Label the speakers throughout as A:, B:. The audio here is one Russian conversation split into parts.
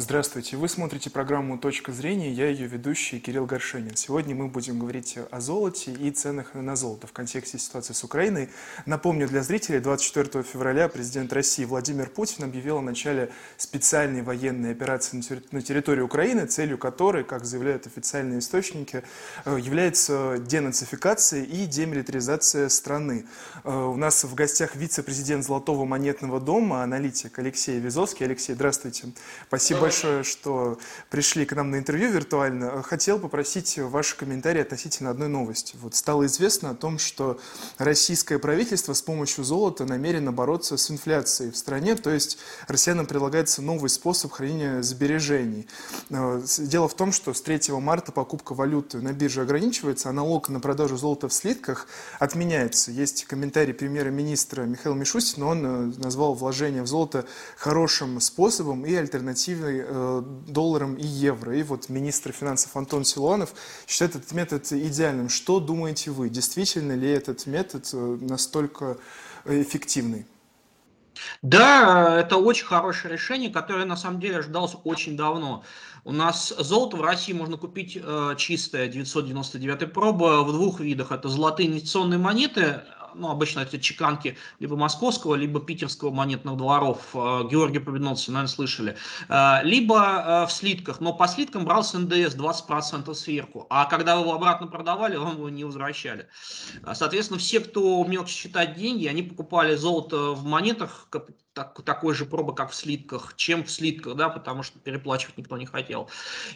A: Здравствуйте, вы смотрите программу «Точка зрения», я ее ведущий Кирилл Горшенин. Сегодня мы будем говорить о золоте и ценах на золото в контексте ситуации с Украиной. Напомню для зрителей, 24 февраля президент России Владимир Путин объявил о начале специальной военной операции на территории Украины, целью которой, как заявляют официальные источники, э, является денацификация и демилитаризация страны. Э, у нас в гостях вице-президент Золотого монетного дома, аналитик Алексей Визовский. Алексей, здравствуйте. Спасибо большое, что пришли к нам на интервью виртуально. Хотел попросить ваши комментарии относительно одной новости. Вот стало известно о том, что российское правительство с помощью золота намерено бороться с инфляцией в стране, то есть россиянам предлагается новый способ хранения сбережений. Э, дело в том, что с 3 марта покупка валюты на бирже ограничивается, а налог на продажу золота в слитках отменяется. Есть комментарий премьера-министра Михаила Мишустина, он э, назвал вложение в золото хорошим способом и альтернативой Э, долларом и евро. И вот министр финансов Антон Силуанов считает этот метод идеальным. Что думаете вы? Действительно ли этот метод э, настолько эффективный?
B: Да, это очень хорошее решение, которое на самом деле ждалось очень давно. У нас золото в России можно купить э, чистое 999 проба в двух видах. Это золотые инвестиционные монеты, ну, обычно это чеканки либо московского, либо питерского монетных дворов, э, Георгия Победоносца, наверное, слышали, э, либо э, в слитках, но по слиткам брался НДС 20% сверху, а когда вы его обратно продавали, вам его не возвращали. Соответственно, все, кто умел считать деньги, они покупали золото в монетах, так, такой же пробы, как в слитках, чем в слитках, да, потому что переплачивать никто не хотел.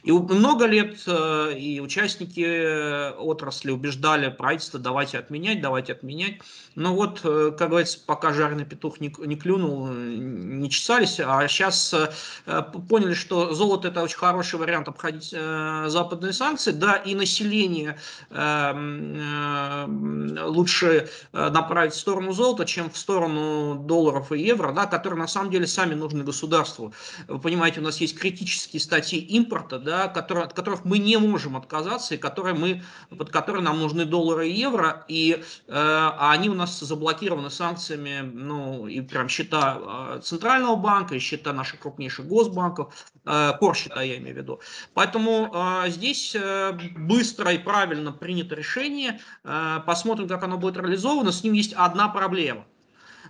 B: И много лет э, и участники отрасли убеждали правительство, давайте отменять, давайте отменять. Но вот, э, как говорится, пока жареный петух не, не клюнул, не чесались, а сейчас э, поняли, что золото это очень хороший вариант обходить западные санкции, да, и население лучше направить в сторону золота, чем в сторону долларов и евро, да, которые на самом деле сами нужны государству. Вы понимаете, у нас есть критические статьи импорта, да, которые, от которых мы не можем отказаться, и которые мы, под которые нам нужны доллары и евро, и э, а они у нас заблокированы санкциями, ну, и прям счета э, Центрального банка, и счета наших крупнейших госбанков, э, корсчета я имею в виду. Поэтому э, здесь э, быстро и правильно принято решение, э, посмотрим, как оно будет реализовано. С ним есть одна проблема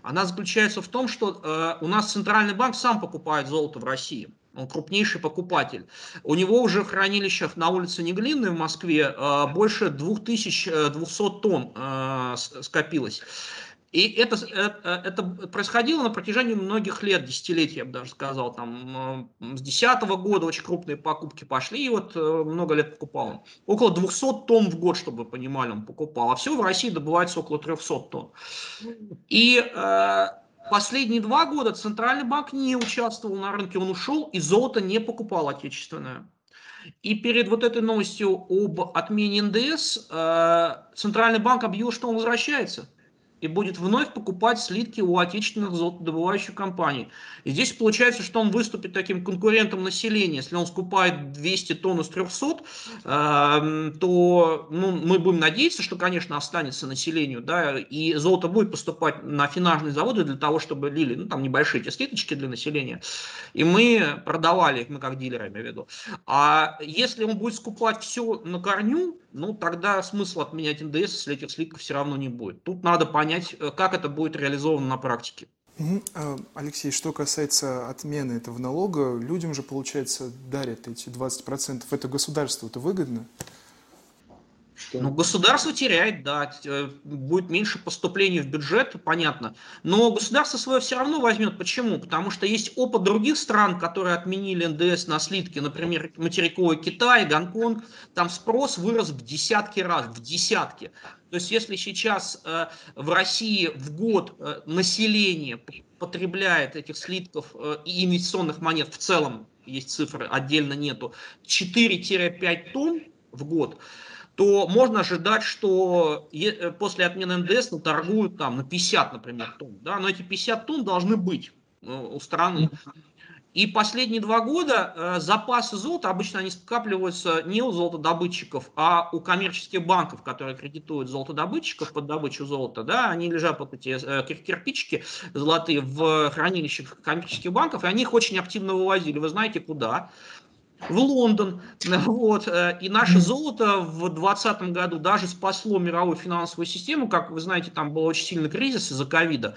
B: она заключается в том, что э, у нас Центральный банк сам покупает золото в России. Он крупнейший покупатель. У него уже в хранилищах на улице Неглинной в Москве э, больше 2200 тонн э, скопилось. И это, это, это происходило на протяжении многих лет, десятилетий, я бы даже сказал. Там, с 2010 года очень крупные покупки пошли, и вот много лет покупал он. Около 200 тонн в год, чтобы вы понимали, он покупал. А всего в России добывается около 300 тонн. И э, последние два года Центральный банк не участвовал на рынке, он ушел, и золото не покупал отечественное. И перед вот этой новостью об отмене НДС э, Центральный банк объявил, что он возвращается и будет вновь покупать слитки у отечественных золотодобывающих компаний. И здесь получается, что он выступит таким конкурентом населения. Если он скупает 200 тонн из 300, э, то ну, мы будем надеяться, что, конечно, останется населению, да, и золото будет поступать на финажные заводы для того, чтобы лили, ну, там небольшие эти слиточки для населения, и мы продавали их, мы как дилеры, имею в виду. А если он будет скупать все на корню, ну, тогда смысла отменять НДС, если этих слитков все равно не будет. Тут надо понять, понять, э, как это будет реализовано на практике.
A: А, Алексей, что касается отмены этого налога, людям же, получается, дарят эти 20%. Это государству это выгодно?
B: Что? Ну, государство теряет, да, э, будет меньше поступлений в бюджет, понятно. Но государство свое все равно возьмет. Почему? Потому что есть опыт других стран, которые отменили НДС на слитки, например, материковый Китай, Гонконг. Там спрос вырос в десятки раз, в десятки. То есть, если сейчас э, в России в год э, население потребляет этих слитков э, инвестиционных монет в целом, есть цифры, отдельно нету, 4-5 тонн в год, то можно ожидать, что э, после отмены НДС наторгуют там на 50, например, тонн. Да? Но эти 50 тонн должны быть э, у страны. И последние два года э, запасы золота, обычно они скапливаются не у золотодобытчиков, а у коммерческих банков, которые кредитуют золотодобытчиков под добычу золота. Да, они лежат вот эти э, кирпичики золотые в хранилищах коммерческих банков, и они их очень активно вывозили. Вы знаете куда? В Лондон. Вот. Э, и наше золото в 2020 году даже спасло мировую финансовую систему. Как вы знаете, там был очень сильный кризис из-за ковида.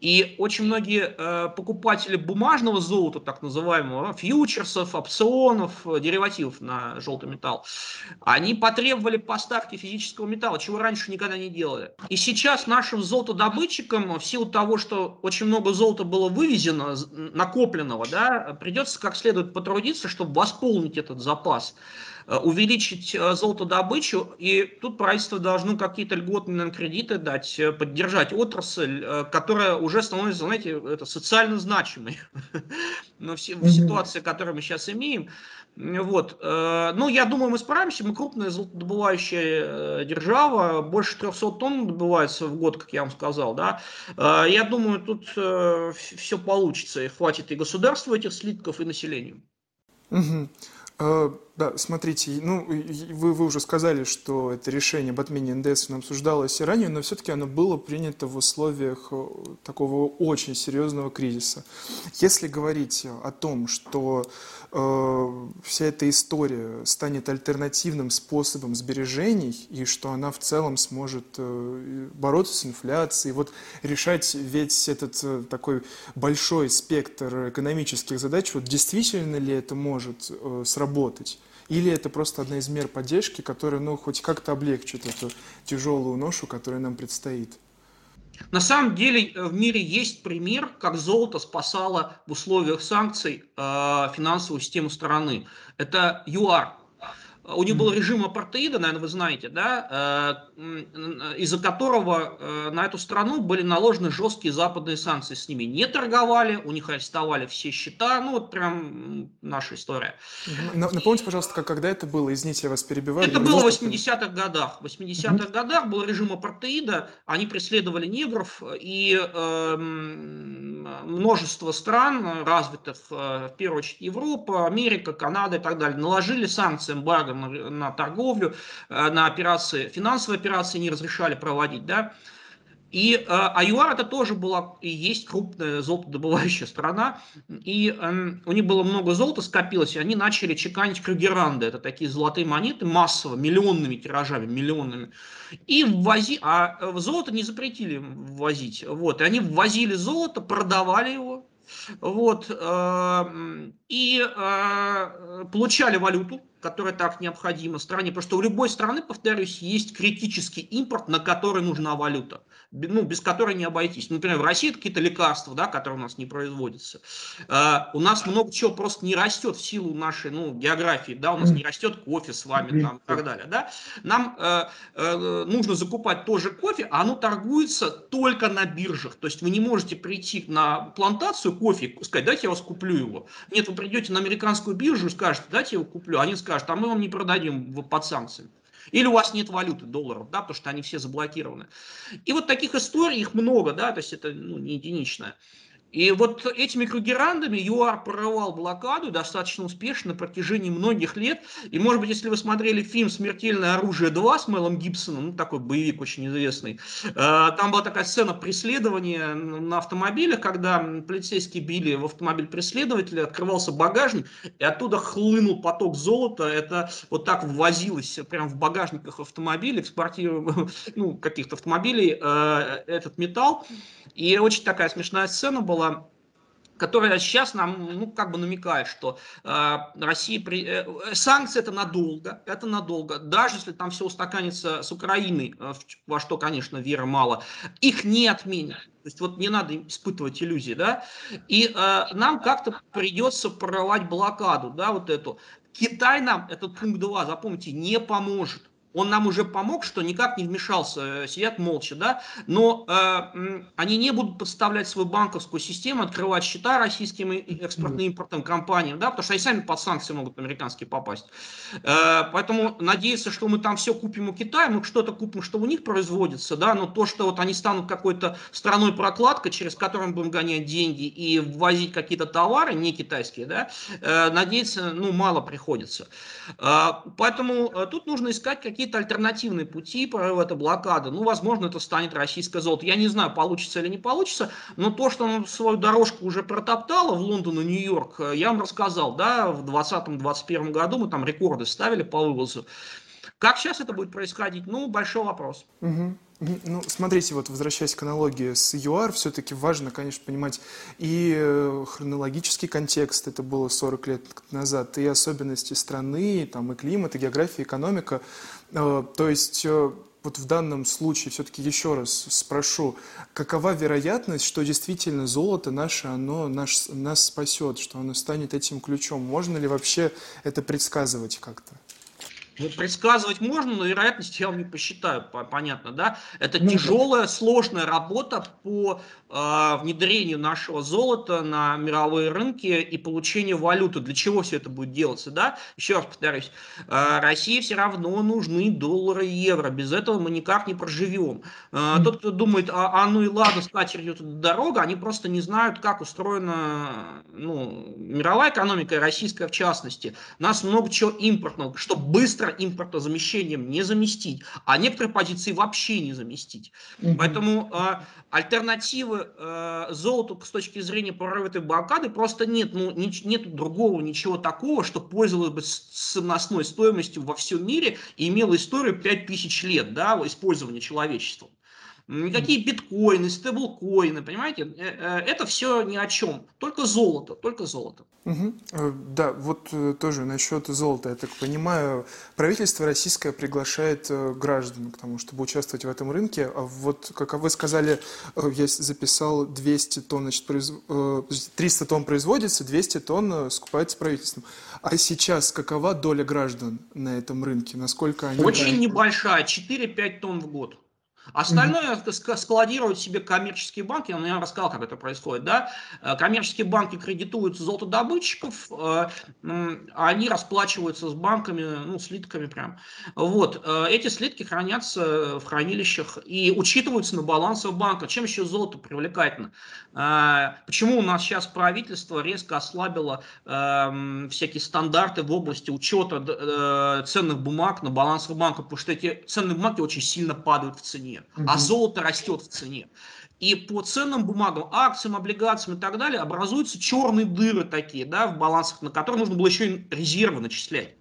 B: И очень многие э, покупатели бумажного золота, так называемого, фьючерсов, опционов, деривативов на желтый металл, они потребовали поставки физического металла, чего раньше никогда не делали. И сейчас нашим золотодобытчикам, в силу того, что очень много золота было вывезено, накопленного, да, придется как следует потрудиться, чтобы воспользоваться восполнить этот запас, э, увеличить э, золотодобычу, и тут правительство должно какие-то льготные кредиты дать, э, поддержать отрасль, которая уже становится, знаете, это социально значимой. Но в ситуации, которую мы сейчас имеем, вот. Ну, я думаю, мы справимся. Мы крупная золотодобывающая держава. Больше 300 тонн добывается в год, как я вам сказал. Да? Я думаю, тут все получится. И хватит и государству этих слитков, и населению.
A: Угу. Да, смотрите, ну, вы, вы уже сказали, что это решение об отмене НДС обсуждалось и ранее, но все-таки оно было принято в условиях э, такого очень серьезного кризиса. Если говорить о том, что э, вся эта история станет альтернативным способом сбережений, и что она в целом сможет э, бороться с инфляцией, вот решать весь этот э, такой большой спектр экономических задач, вот действительно ли это может э, сработать? Или это просто одна из мер поддержки, которая, ну, хоть как-то облегчит эту тяжелую ношу, которая нам предстоит?
B: На самом деле э, в мире есть пример, как золото спасало в условиях санкций э, финансовую систему страны. Это ЮАР, у них был режим апартеида, наверное, вы знаете, да, э, из-за которого э, на эту страну были наложены жесткие западные санкции. С ними не торговали, у них арестовали все счета, ну вот прям наша история.
A: Напомните, пожалуйста, когда это было? Извините, я вас перебиваю.
B: Это было в 80-х годах. В 80-х годах был режим апартеида, они преследовали негров, и э, множество стран развитых, э, в первую очередь Европа, Америка, Канада и так далее, наложили санкции эмбарго на, на торговлю, э, на операции, финансовые операции не разрешали проводить, да. И э, а ЮАР это тоже была и есть крупная золотодобывающая страна, и э, у них было много золота скопилось, и они начали чеканить крюгеранды, это такие золотые монеты массово, миллионными тиражами, миллионными, и ввози, а э, золото не запретили ввозить, вот, и они ввозили золото, продавали его, вот, э, и э, получали валюту, которая так необходима стране, потому что у любой страны, повторюсь, есть критический импорт, на который нужна валюта, ну, без которой не обойтись. Например, в России это какие-то лекарства, да, которые у нас не производятся. Uh, у нас много чего просто не растет в силу нашей ну, географии, да, у нас не растет кофе с вами там, и так далее. Да? Нам uh, uh, нужно закупать тоже кофе, а оно торгуется только на биржах. То есть вы не можете прийти на плантацию кофе и сказать, дайте я вас куплю его. Нет, вы придете на американскую биржу и скажете, дайте я его куплю. Они скажут, а мы вам не продадим под санкциями. Или у вас нет валюты долларов, да, потому что они все заблокированы. И вот таких историй, их много, да, то есть это ну, не единичное. И вот этими кругерандами ЮАР прорвал блокаду достаточно успешно на протяжении многих лет. И, может быть, если вы смотрели фильм «Смертельное оружие 2» с Мелом Гибсоном, ну, такой боевик очень известный, э, там была такая сцена преследования на автомобилях, когда полицейские били в автомобиль преследователя, открывался багажник, и оттуда хлынул поток золота. Это вот так ввозилось прямо в багажниках автомобилей, в спортивных, ну, каких-то автомобилей, э, этот металл. И очень такая смешная сцена была, которая сейчас нам, ну, как бы намекает, что э, Россия при... э, санкции это надолго, это надолго. Даже если там все устаканится с Украиной, э, во что, конечно, веры мало, их не отменят. То есть вот не надо испытывать иллюзии, да. И э, нам как-то придется прорывать блокаду, да, вот эту. Китай нам, этот пункт 2, запомните, не поможет он нам уже помог, что никак не вмешался, сидят молча, да, но э, они не будут подставлять свою банковскую систему, открывать счета российским экспортно-импортным компаниям, да, потому что они сами под санкции могут американские попасть. Э, поэтому надеяться, что мы там все купим у Китая, мы что-то купим, что у них производится, да, но то, что вот они станут какой-то страной прокладка, через которую мы будем гонять деньги и ввозить какие-то товары, не китайские, да, э, надеяться, ну, мало приходится. Э, поэтому э, тут нужно искать какие-то альтернативные пути прорыва этой блокады. Ну, возможно, это станет российское золото. Я не знаю, получится или не получится, но то, что оно свою дорожку уже протоптало в Лондон и Нью-Йорк, я вам рассказал, да, в 2020-2021 году мы там рекорды ставили по вывозу. Как сейчас это будет происходить? Ну, большой вопрос.
A: Угу. Ну, смотрите, вот возвращаясь к аналогии с ЮАР, все-таки важно, конечно, понимать и э, хронологический контекст, это было 40 лет назад, и особенности страны, там, и климат, и география, и экономика. Э, то есть э, вот в данном случае все-таки еще раз спрошу, какова вероятность, что действительно золото наше, оно наш, нас спасет, что оно станет этим ключом? Можно ли вообще это предсказывать как-то?
B: Ну, предсказывать можно, но вероятность я вам не посчитаю, понятно, да? Это ну, тяжелая, сложная работа по э, внедрению нашего золота на мировые рынки и получению валюты. Для чего все это будет делаться, да? Еще раз повторюсь, э, России все равно нужны доллары и евро, без этого мы никак не проживем. Э, тот, кто думает, а, а ну и ладно, с катерью дорога, они просто не знают, как устроена ну, мировая экономика, и российская в частности. У нас много чего импортного, что быстро быстро импортозамещением не заместить, а некоторые позиции вообще не заместить. Mm-hmm. Поэтому э, альтернативы э, золоту с точки зрения прорыва этой блокады просто нет. Ну, ни, нет другого ничего такого, что пользовалось бы совностной стоимостью во всем мире и имело историю 5000 лет да, использования человечеством. Никакие биткоины, стейблкоины, понимаете, э, э, это все ни о чем. Только золото, только золото.
A: Угу. Да, вот тоже насчет золота. Я так понимаю, правительство российское приглашает граждан к тому, чтобы участвовать в этом рынке. А вот, как вы сказали, я записал 200 тонн, значит, произ... 300 тонн производится, 200 тонн скупается правительством. А сейчас какова доля граждан на этом рынке? Насколько они...
B: Очень небольшая, 4-5 тонн в год. Остальное mm-hmm. складируют себе коммерческие банки, я вам рассказал, как это происходит, да, э, коммерческие банки кредитуют золотодобытчиков, э, они расплачиваются с банками, ну, слитками прям, вот, э, эти слитки хранятся в хранилищах и учитываются на балансах банка, чем еще золото привлекательно, почему у нас сейчас правительство резко ослабило всякие стандарты в области учета ценных бумаг на балансах банка, потому что эти ценные бумаги очень сильно падают в цене, цене, mm-hmm. а золото растет в цене. И по ценным бумагам, акциям, облигациям и так далее образуются черные дыры такие, да, в балансах, на которые нужно было еще и резервы начислять.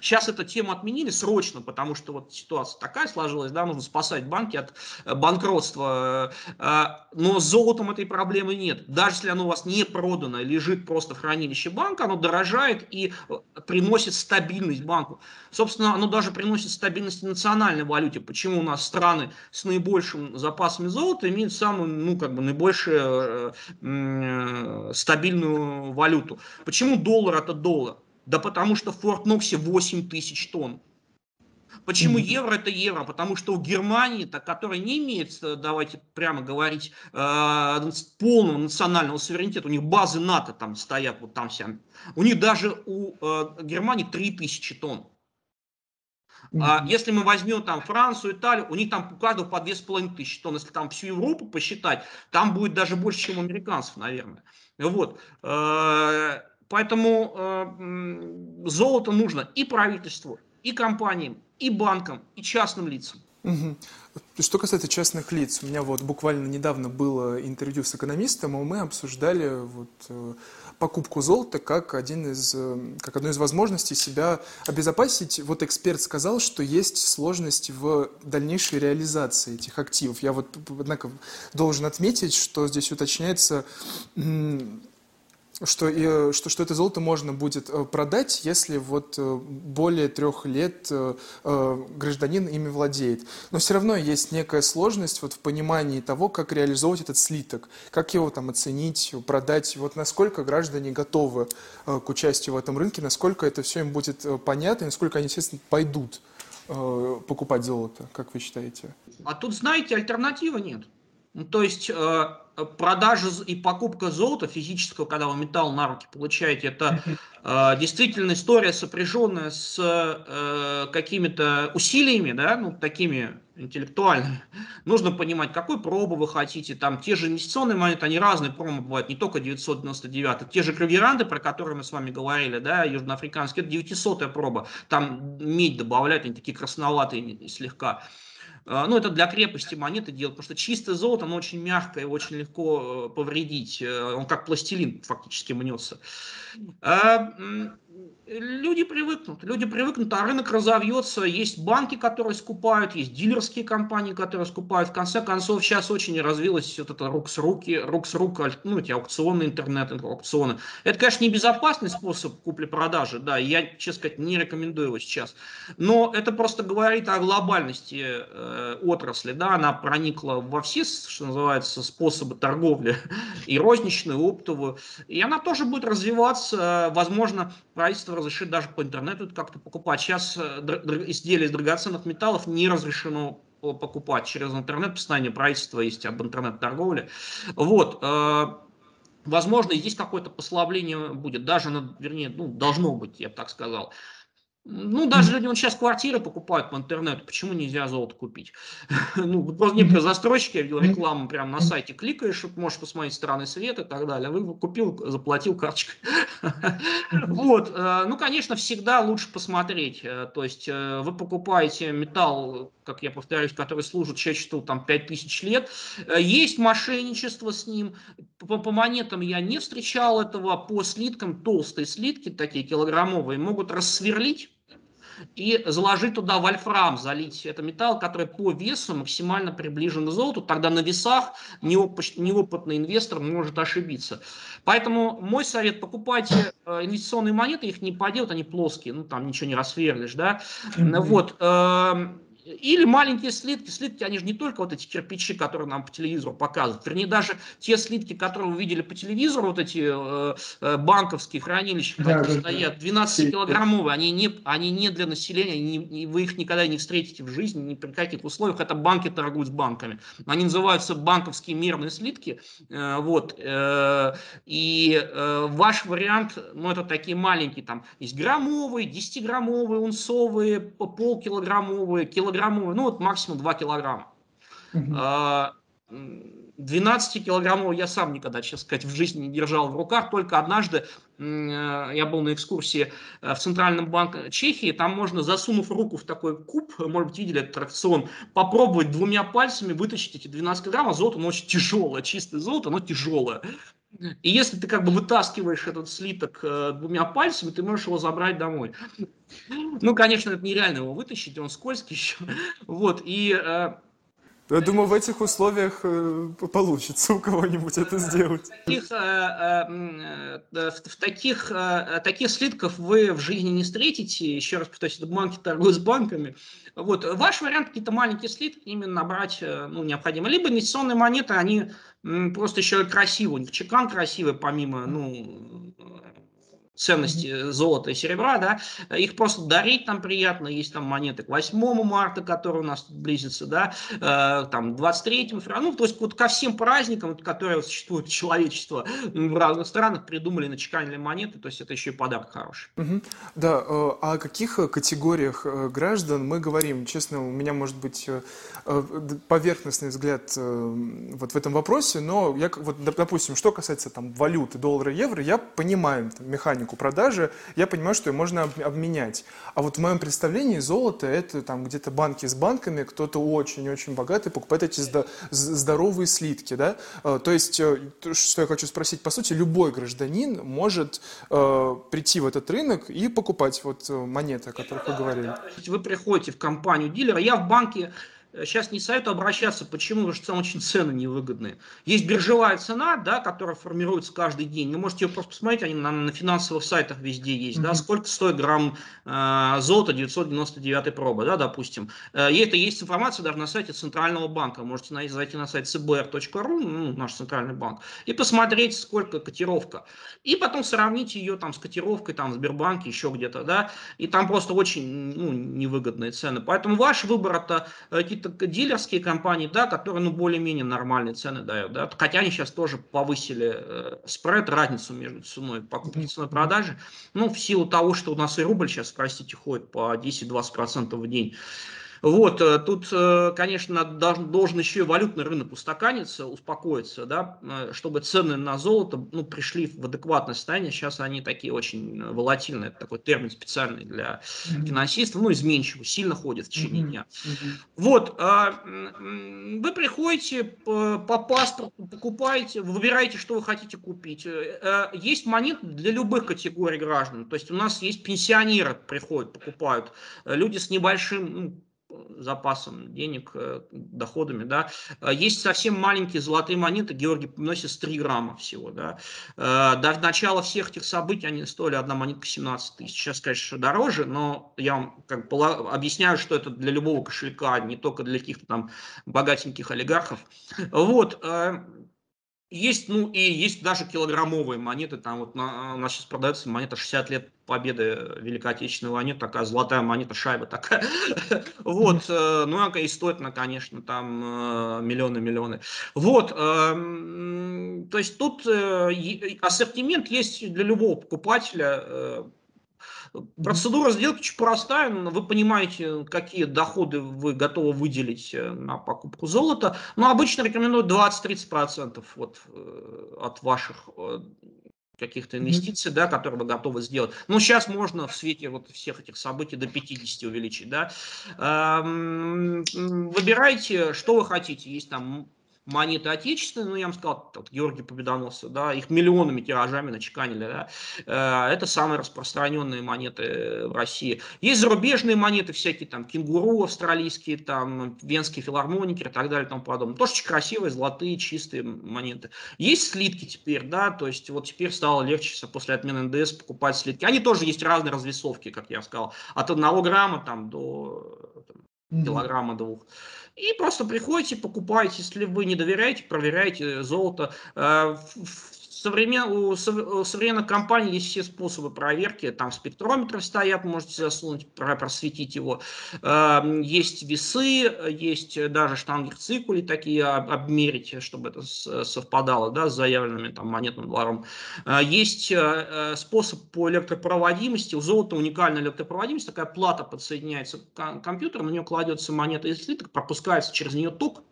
B: Сейчас эту тему отменили срочно, потому что вот ситуация такая сложилась, да, нужно спасать банки от э, банкротства. Э, но с золотом этой проблемы нет. Даже если оно у вас не продано, лежит просто в хранилище банка, оно дорожает и э, приносит стабильность банку. Собственно, оно даже приносит стабильность национальной валюте. Почему у нас страны с наибольшим запасами золота имеют самую, ну, как бы, наибольшую э, стабильную валюту? Почему доллар это доллар? Да потому что в Форт Ноксе 8 тысяч тонн. Почему евро это евро? Потому что у Германии, которая не имеет, э, давайте прямо говорить, э, полного национального суверенитета, у них базы НАТО там стоят, вот там вся. У них даже у э, Германии 3000 тонн. А если мы возьмем там Францию, Италию, у них там у каждого по 2500 тонн. Если там всю Европу посчитать, там будет даже больше, чем у американцев, наверное. Вот. Поэтому э, золото нужно и правительству, и компаниям, и банкам, и частным лицам.
A: Что касается частных лиц, у меня вот буквально недавно было интервью с экономистом, и мы обсуждали вот, э, покупку золота как, один из, э, как одну из возможностей себя обезопасить. Вот эксперт сказал, что есть сложности в дальнейшей реализации этих активов. Я вот, однако, должен отметить, что здесь уточняется что, э, что, что это золото можно будет э, продать, если вот э, более трех лет гражданин ими владеет. Но все равно есть некая сложность вот в понимании того, как реализовывать этот слиток, как его там оценить, продать, вот насколько граждане готовы к участию в этом рынке, насколько это все им будет понятно, и насколько они, естественно, пойдут покупать золото, как вы считаете?
B: А тут, знаете, альтернативы нет. Ну, то есть продажа и покупка золота физического, когда вы металл на руки получаете, это э, действительно история, сопряженная с э, какими-то усилиями, да, ну, такими интеллектуальными. Нужно понимать, какой пробы вы хотите. Там те же инвестиционные монеты, они разные пробы бывают, не только 999. Те же кругеранды, про которые мы с вами говорили, да, южноафриканские, это 900 проба. Там медь добавляют, они такие красноватые слегка. А, ну, это для крепости монеты делать, потому что чистое золото, оно очень мягкое, его очень легко э, повредить. Э, он как пластилин фактически мнется. Люди привыкнут, люди привыкнут, а рынок разовьется. Есть банки, которые скупают, есть дилерские компании, которые скупают. В конце концов, сейчас очень развилось вот это рук с руки, рук с рук, ну, эти аукционы, интернет, аукционы. Это, конечно, не безопасный способ купли-продажи, да, я, честно сказать, не рекомендую его сейчас. Но это просто говорит о глобальности э, отрасли, да, она проникла во все, что называется, способы торговли, и розничную, и оптовую, и она тоже будет развиваться, возможно, правительство разрешит даже по интернету как-то покупать. Сейчас э, изделия из драгоценных металлов не разрешено покупать через интернет. Постоянное правительство есть об интернет-торговле. Вот. Э, возможно, здесь какое-то послабление будет, даже, вернее, ну, должно быть, я бы так сказал. Ну, даже люди вот сейчас квартиры покупают по интернету, почему нельзя золото купить? ну, просто некоторые застройщики, я видел рекламу прямо на сайте, кликаешь, можешь посмотреть стороны света и так далее. Вы купил, заплатил карточкой. вот, э, ну, конечно, всегда лучше посмотреть. Э, то есть э, вы покупаете металл, как я повторюсь, который служит человечеству там 5000 лет. Есть мошенничество с ним. По, по монетам я не встречал этого. По слиткам толстые слитки, такие килограммовые, могут рассверлить и заложить туда вольфрам, залить это металл, который по весу максимально приближен к золоту, тогда на весах неоп- неопытный инвестор может ошибиться. Поэтому мой совет, покупайте э, инвестиционные монеты, их не поделают, они плоские, ну там ничего не рассверлишь, да, вот, э, или маленькие слитки. Слитки, они же не только вот эти кирпичи, которые нам по телевизору показывают. Вернее, даже те слитки, которые вы видели по телевизору, вот эти э, э банковские хранилища, да, которые да, стоят, 12-килограммовые, они не, они не для населения, они не, вы их никогда не встретите в жизни, ни при каких условиях. Это банки торгуют с банками. Они называются банковские мирные слитки. Э, вот. Э, и э, ваш вариант, ну, это такие маленькие, там, есть граммовые, 10-граммовые, унцовые, полкилограммовые, килограммовые килограммовый, ну вот максимум 2 килограмма. 12 килограммов я сам никогда, честно сказать, в жизни не держал в руках. Только однажды я был на экскурсии э, в Центральном банке Чехии. Там можно, засунув руку в такой куб, может быть, видели этот аттракцион, попробовать двумя пальцами вытащить эти 12 килограммов. Золото, оно очень тяжелое, чистое золото, оно тяжелое. И если ты как бы вытаскиваешь этот слиток э, двумя пальцами, ты можешь его забрать домой. Ну, конечно, это нереально его вытащить, он скользкий еще. Вот, и... Э,
A: я думаю, в этих условиях э, получится у кого-нибудь это сделать.
B: Таких, э, в таких, таких слитков вы в жизни не встретите. Еще раз повторюсь, это банки торгуют с банками. Вот. Ваш вариант какие-то маленькие слитки именно набрать ну, необходимо. Либо инвестиционные монеты, они просто еще них чекан красивый, помимо ну, ценности золота и серебра, да, их просто дарить там приятно, есть там монеты к 8 марта, которые у нас тут близится, да, э, там 23 февраля, ну, то есть вот ко всем праздникам, которые существуют человечество в разных странах, придумали, начеканили монеты, то есть это еще и подарок хороший.
A: Угу. Да, э, о каких категориях э, граждан мы говорим? Честно, у меня может быть э, поверхностный взгляд вот в этом вопросе, но я, вот, допустим, что касается там валюты, доллара, евро, я понимаю там, механику механику продажи, я понимаю, что ее можно обменять. А вот в моем представлении золото это там где-то банки с банками, кто-то очень-очень богатый покупает эти здоровые слитки, да. А, то есть, э, что я хочу спросить, по сути, любой гражданин может э, прийти в этот рынок и покупать вот э, монеты, о которых вы говорили.
B: Вы приходите в компанию дилера, я в банке сейчас не советую обращаться. Почему? Потому что там очень цены невыгодные. Есть биржевая цена, да, которая формируется каждый день. Вы можете ее просто посмотреть, они на, на финансовых сайтах везде есть. Mm-hmm. Да, сколько стоит грамм э, золота 999 пробы, да, допустим. Э, и это есть информация даже на сайте Центрального банка. Можете зайти на сайт cbr.ru, ну, наш центральный банк, и посмотреть, сколько котировка. И потом сравнить ее там с котировкой там в Сбербанке, еще где-то, да. И там просто очень ну, невыгодные цены. Поэтому ваш выбор это э, какие-то дилерские компании, да, которые ну, более-менее нормальные цены дают. Да. Хотя они сейчас тоже повысили э, спред, разницу между ценой покупки и ценой продажи. Ну, в силу того, что у нас и рубль сейчас, простите, ходит по 10-20% в день. Вот, э, тут, э, конечно, должен, должен еще и валютный рынок устаканиться, успокоиться, да, э, чтобы цены на золото ну, пришли в адекватное состояние. Сейчас они такие очень волатильные, это такой термин специальный для финансистов, ну, изменчивый, сильно ходит в течение дня. Вот, а, вы приходите по, по паспорту, покупаете, выбираете, что вы хотите купить. Есть монеты для любых категорий граждан, то есть у нас есть пенсионеры приходят, покупают, люди с небольшим, ну, запасом денег, э, доходами, да. Э, есть совсем маленькие золотые монеты, Георгий носит с 3 грамма всего, да. Э, до начала всех этих событий они стоили одна монетка 17 тысяч. Сейчас, конечно, дороже, но я вам как бы объясняю, что это для любого кошелька, не только для каких-то там богатеньких олигархов. Вот. Есть, ну и есть даже килограммовые монеты, там вот на, у нас сейчас продается монета 60 лет победы Великой Отечественной войны, такая золотая монета, шайба такая. Вот, э, ну и стоит она, конечно, там миллионы-миллионы. Вот, эм, то есть тут э, ассортимент есть для любого покупателя, э, Процедура сделки очень простая. Вы понимаете, какие доходы вы готовы выделить э, на покупку золота. Но обычно рекомендуют 20-30% вот, э, от ваших э, каких-то инвестиций, да, которые вы готовы сделать. Но сейчас можно в свете вот всех этих событий до 50 увеличить, да. Эм, выбирайте, что вы хотите. Есть там монеты отечественные, ну, я вам сказал, вот, Георгий Победоносцев, да, их миллионами тиражами начеканили, да, э, это самые распространенные монеты в России. Есть зарубежные монеты всякие, там, кенгуру австралийские, там, венские филармоники и так далее и тому подобное. Тоже очень красивые, золотые, чистые монеты. Есть слитки теперь, да, то есть вот теперь стало легче после отмены НДС покупать слитки. Они тоже есть разные развесовки, как я сказал, от одного грамма там до там, килограмма двух. И просто приходите, покупаете, если вы не доверяете, проверяйте золото. Э, современ, у современных компаний есть все способы проверки. Там спектрометры стоят, можете засунуть, просветить его. Эм, есть весы, есть даже штангер-цикули такие обмерить, чтобы это совпадало да, с заявленными там, монетным двором. Э, есть э, э, способ по электропроводимости. У золота уникальная электропроводимость. Такая плата подсоединяется к компьютеру, на нее кладется монета из слиток, пропускается через нее ток.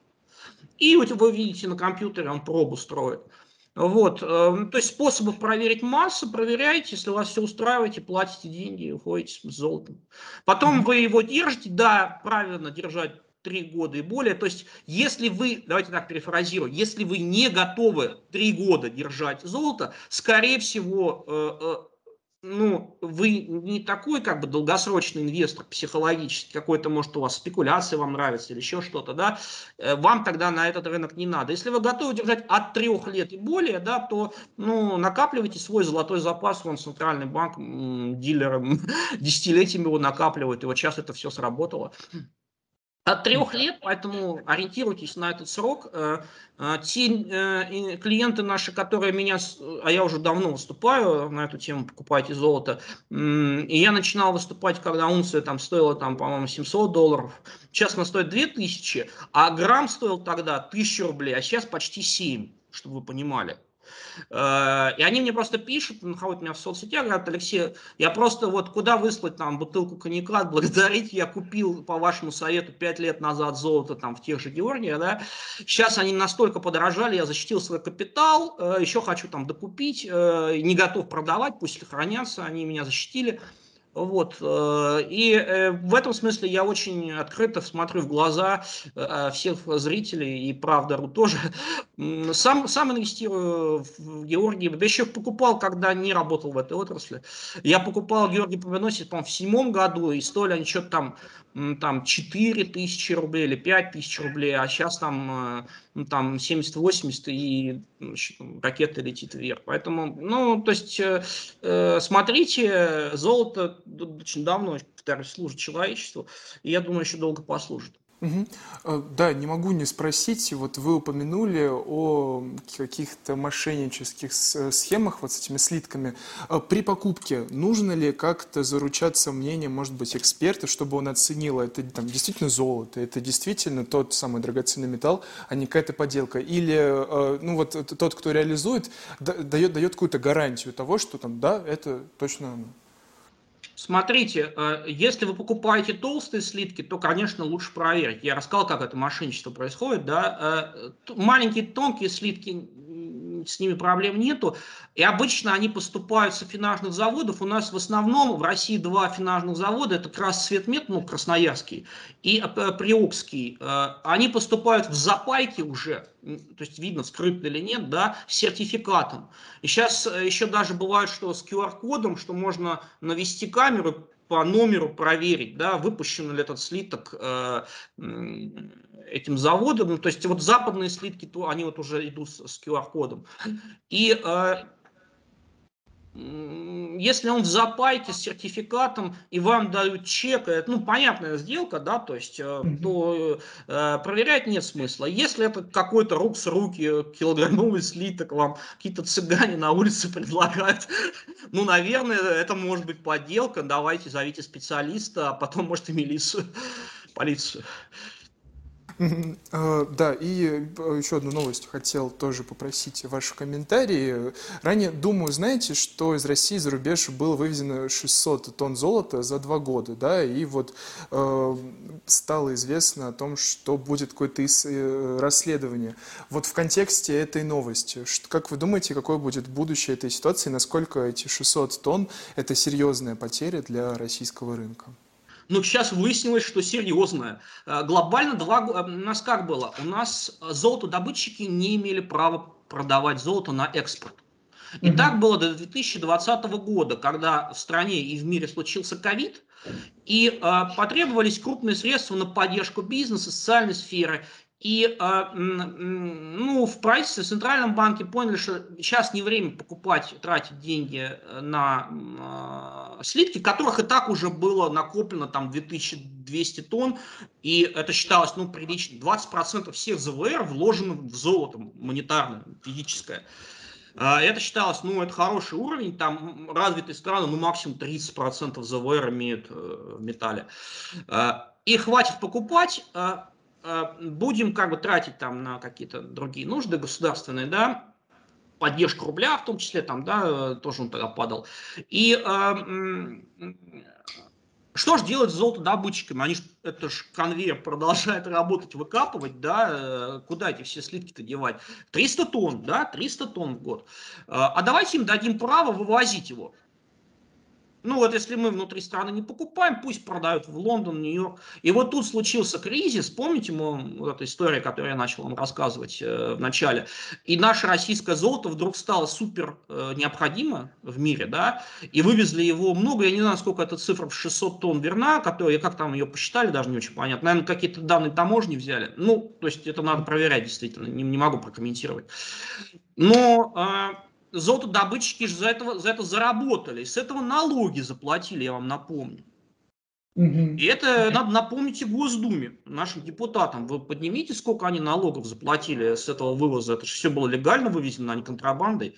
B: И вот вы видите на компьютере, он пробу строит. Вот, эм, то есть способов проверить массу, проверяете, если вас все устраивает, платите деньги и уходите с золотом. Потом вы его держите, да, правильно держать три года и более. То есть, если вы, давайте так перефразирую, если вы не готовы три года держать золото, скорее всего, э, э, ну, вы не такой как бы долгосрочный инвестор психологически, какой-то, может, у вас спекуляция вам нравится или еще что-то, да, э, вам тогда на этот рынок не надо. Если вы готовы держать от трех лет и более, да, то, ну, накапливайте свой золотой запас, вон Центральный банк дилерам десятилетиями его накапливает, и вот сейчас это все сработало. От трех лет, поэтому ориентируйтесь на этот срок. Э, э, те э, клиенты наши, которые меня, а я уже давно выступаю на эту тему, покупайте золото, и я начинал выступать, когда унция там стоила, там, по-моему, 700 долларов, сейчас она стоит 2000, а грамм стоил тогда 1000 рублей, а сейчас почти 7, чтобы вы понимали. Э, и они мне просто пишут, находят меня в соцсетях, говорят, Алексей, я просто вот куда выслать там бутылку коньяка, благодарить, я купил по вашему совету 5 лет назад золото там в тех же Георгиях, да, сейчас они настолько подорожали, я защитил свой капитал, э, еще хочу там докупить, э, не готов продавать, пусть хранятся, они меня защитили. Вот. Э, и э, в этом смысле я очень открыто смотрю в глаза э, всех зрителей, и правда тоже. Сам, сам инвестирую в Георгия. Я еще покупал, когда не работал в этой отрасли. Я покупал Георгий Победоносец, по в седьмом году, и стоили они что-то там там 4 тысячи рублей или 5 тысяч рублей, а сейчас там, ну, там 70-80 и ракета летит вверх. Поэтому, ну, то есть, э, э смотрите, золото очень давно, повторюсь, служит человечеству, и я думаю, еще долго послужит.
A: Угу. Да, не могу не спросить, вот вы упомянули о каких-то мошеннических схемах вот с этими слитками. А при покупке нужно ли как-то заручаться мнением, может быть, эксперта, чтобы он оценил, это там, действительно золото, это действительно тот самый драгоценный металл, а не какая-то подделка? Или э, ну, вот тот, кто реализует, дает, дает какую-то гарантию того, что там, да, это точно
B: Смотрите, э, если вы покупаете толстые слитки, то, конечно, лучше проверить. Я рассказал, как это мошенничество происходит. Да? Э, маленькие тонкие слитки, с ними проблем нету. И обычно они поступают с афинажных заводов. У нас в основном в России два афинажных завода. Это Красцветмет, ну, Красноярский, и э, Приокский. Они поступают в запайки уже то есть видно, скрытно или нет, да, с сертификатом. И сейчас э, еще даже бывает, что с QR-кодом, что можно навести камеру по номеру проверить, да, выпущен ли этот слиток э, этим заводом. Ну, то есть вот западные слитки, то они вот уже идут с, с QR-кодом. И э, если он в запайке с сертификатом и вам дают чек, это, ну, понятная сделка, да, то есть, mm-hmm. то э, проверять нет смысла. Если это какой-то рук с руки, килограммовый слиток вам какие-то цыгане на улице предлагают, ну, наверное, это может быть подделка, давайте зовите специалиста, а потом, может, и милицию, полицию.
A: А, да, и э, еще одну новость хотел тоже попросить ваши комментарии. Ранее, думаю, знаете, что из России за рубеж было вывезено 600 тонн золота за два года, да, и вот э, стало известно о том, что будет какое-то э, расследование. Вот в контексте этой новости, как вы думаете, какое будет будущее этой ситуации, насколько эти 600 тонн – это серьезная потеря для российского рынка?
B: Но сейчас выяснилось, что серьезное. Э, глобально два, э, у нас как было? У нас э, золотодобытчики не имели права продавать золото на экспорт. И mm-hmm. так было до 2020 года, когда в стране и в мире случился ковид, и э, потребовались крупные средства на поддержку бизнеса, социальной сферы. И а, ну, в правительстве, в Центральном банке поняли, что сейчас не время покупать, тратить деньги э, на а, слитки, которых и так уже было накоплено там 2200 тонн, и это считалось ну, прилично. 20% всех ЗВР вложено в золото монетарное, физическое. Это считалось, ну, это хороший уровень, там развитые страны, ну, максимум 30% ЗВР имеют э, в металле. И хватит покупать, Э, будем как бы тратить там на какие-то другие нужды государственные, да, поддержку рубля в том числе, там, да, э, тоже он тогда падал. И э, что же делать с золотодобытчиками? Они ж, это же конвейер продолжает работать, выкапывать, да, э, куда эти все слитки-то девать? 300 тонн, да, 300 тонн в год. А давайте им дадим право вывозить его. Ну вот если мы внутри страны не покупаем, пусть продают в Лондон, Нью-Йорк. И вот тут случился кризис, помните мы, вот эта история, которую я начал вам рассказывать э, в начале. И наше российское золото вдруг стало супер э, необходимо в мире, да, и вывезли его много, я не знаю, сколько эта цифра, 600 тонн верна, которая, как там ее посчитали, даже не очень понятно. Наверное, какие-то данные таможни взяли. Ну, то есть это надо проверять действительно, не, не могу прокомментировать. Но... Э, золотодобытчики же за, этого, за это заработали. С этого налоги заплатили, я вам напомню. И это надо напомнить и Госдуме, нашим депутатам. Вы поднимите, сколько они налогов заплатили с этого вывоза. Это же все было легально вывезено, а не контрабандой.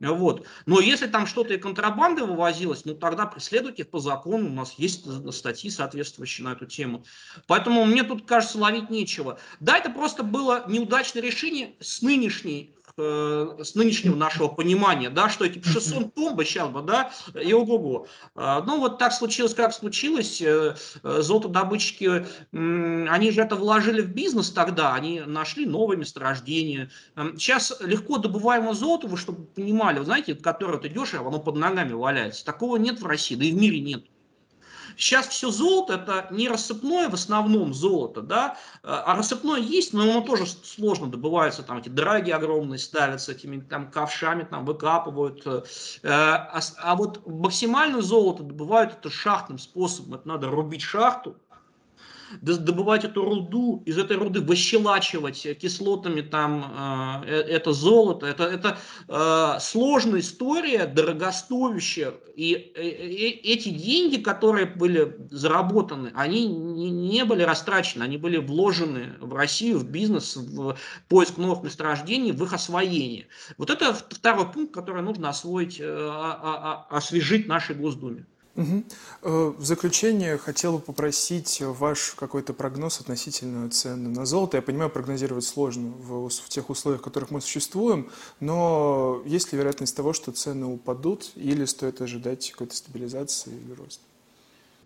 B: Вот. Но если там что-то и контрабандой вывозилось, ну тогда преследуйте их по закону. У нас есть статьи соответствующие на эту тему. Поэтому мне тут, кажется, ловить нечего. Да, это просто было неудачное решение с нынешней с нынешнего нашего понимания, да, что эти 600 тонн бы сейчас бы, да, и ого-го. А, ну, вот так случилось, как случилось. Э, э, золотодобытчики, они же это вложили в бизнес тогда, они нашли новые месторождения. Сейчас легко добываемое золото, вы чтобы понимали, вы знаете, которое ты идешь, оно под ногами валяется. Такого нет в России, да и в мире нет. Сейчас все золото это не рассыпное в основном золото, да, а рассыпное есть, но оно тоже сложно добывается, там эти драги огромные ставятся, этими там ковшами там выкапывают. А, а вот максимальное золото добывают это шахтным способом, это надо рубить шахту, добывать эту руду, из этой руды выщелачивать кислотами там э, э это золото, это, это э, сложная история, дорогостоящая. И э, э, эти деньги, которые были заработаны, они не, не были растрачены, они были вложены в Россию, в бизнес, в поиск новых месторождений, в их освоение. Вот это второй пункт, который нужно освоить, э, освежить нашей Госдуме.
A: Угу. В заключение хотел бы попросить ваш какой-то прогноз относительно цен на золото. Я понимаю, прогнозировать сложно в, в тех условиях, в которых мы существуем, но есть ли вероятность того, что цены упадут, или стоит ожидать какой-то стабилизации или роста?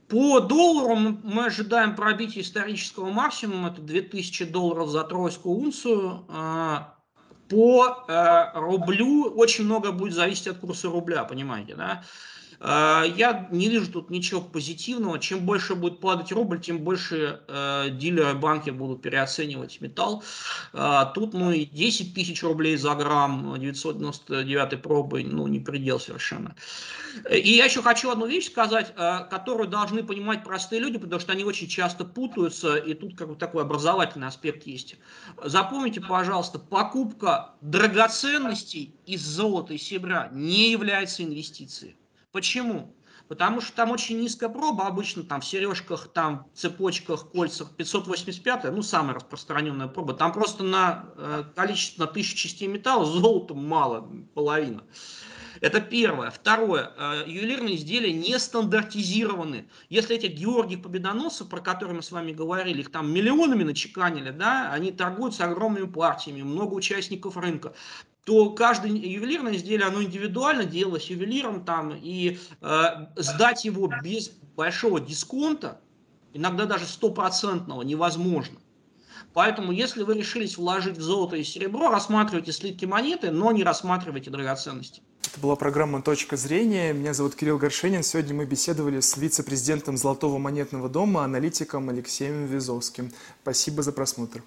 B: По доллару мы ожидаем пробития исторического максимума, это 2000 долларов за тройскую унцию. А, по э, рублю очень много будет зависеть от курса рубля, понимаете, да? А, я не вижу тут ничего позитивного. Чем больше будет падать рубль, тем больше э, дилеры банки будут переоценивать металл. Э, тут ну и 10 тысяч рублей за грамм 999 пробы, ну не предел совершенно. И я еще хочу одну вещь сказать, э, которую должны понимать простые люди, потому что они очень часто путаются, и тут как бы такой образовательный аспект есть. Запомните, пожалуйста, покупка драгоценностей из золота и серебра не является инвестицией. Почему? Потому что там очень низкая проба, обычно там в сережках, там цепочках, кольцах 585, ну самая распространенная проба. Там просто на э, количество, на тысячу частей металла золота мало, половина. Это первое. Второе. Э, ювелирные изделия не стандартизированы. Если эти Георгий Победоносов, про которые мы с вами говорили, их там миллионами начеканили, да, они торгуются огромными партиями, много участников рынка то каждое ювелирное изделие, оно индивидуально делалось ювелиром там, и э, сдать его без большого дисконта, иногда даже стопроцентного, невозможно. Поэтому, если вы решились вложить в золото и серебро, рассматривайте слитки монеты, но не рассматривайте драгоценности.
A: Это была программа «Точка зрения». Меня зовут Кирилл Горшенин. Сегодня мы беседовали с вице-президентом Золотого монетного дома, аналитиком Алексеем Визовским. Спасибо за просмотр.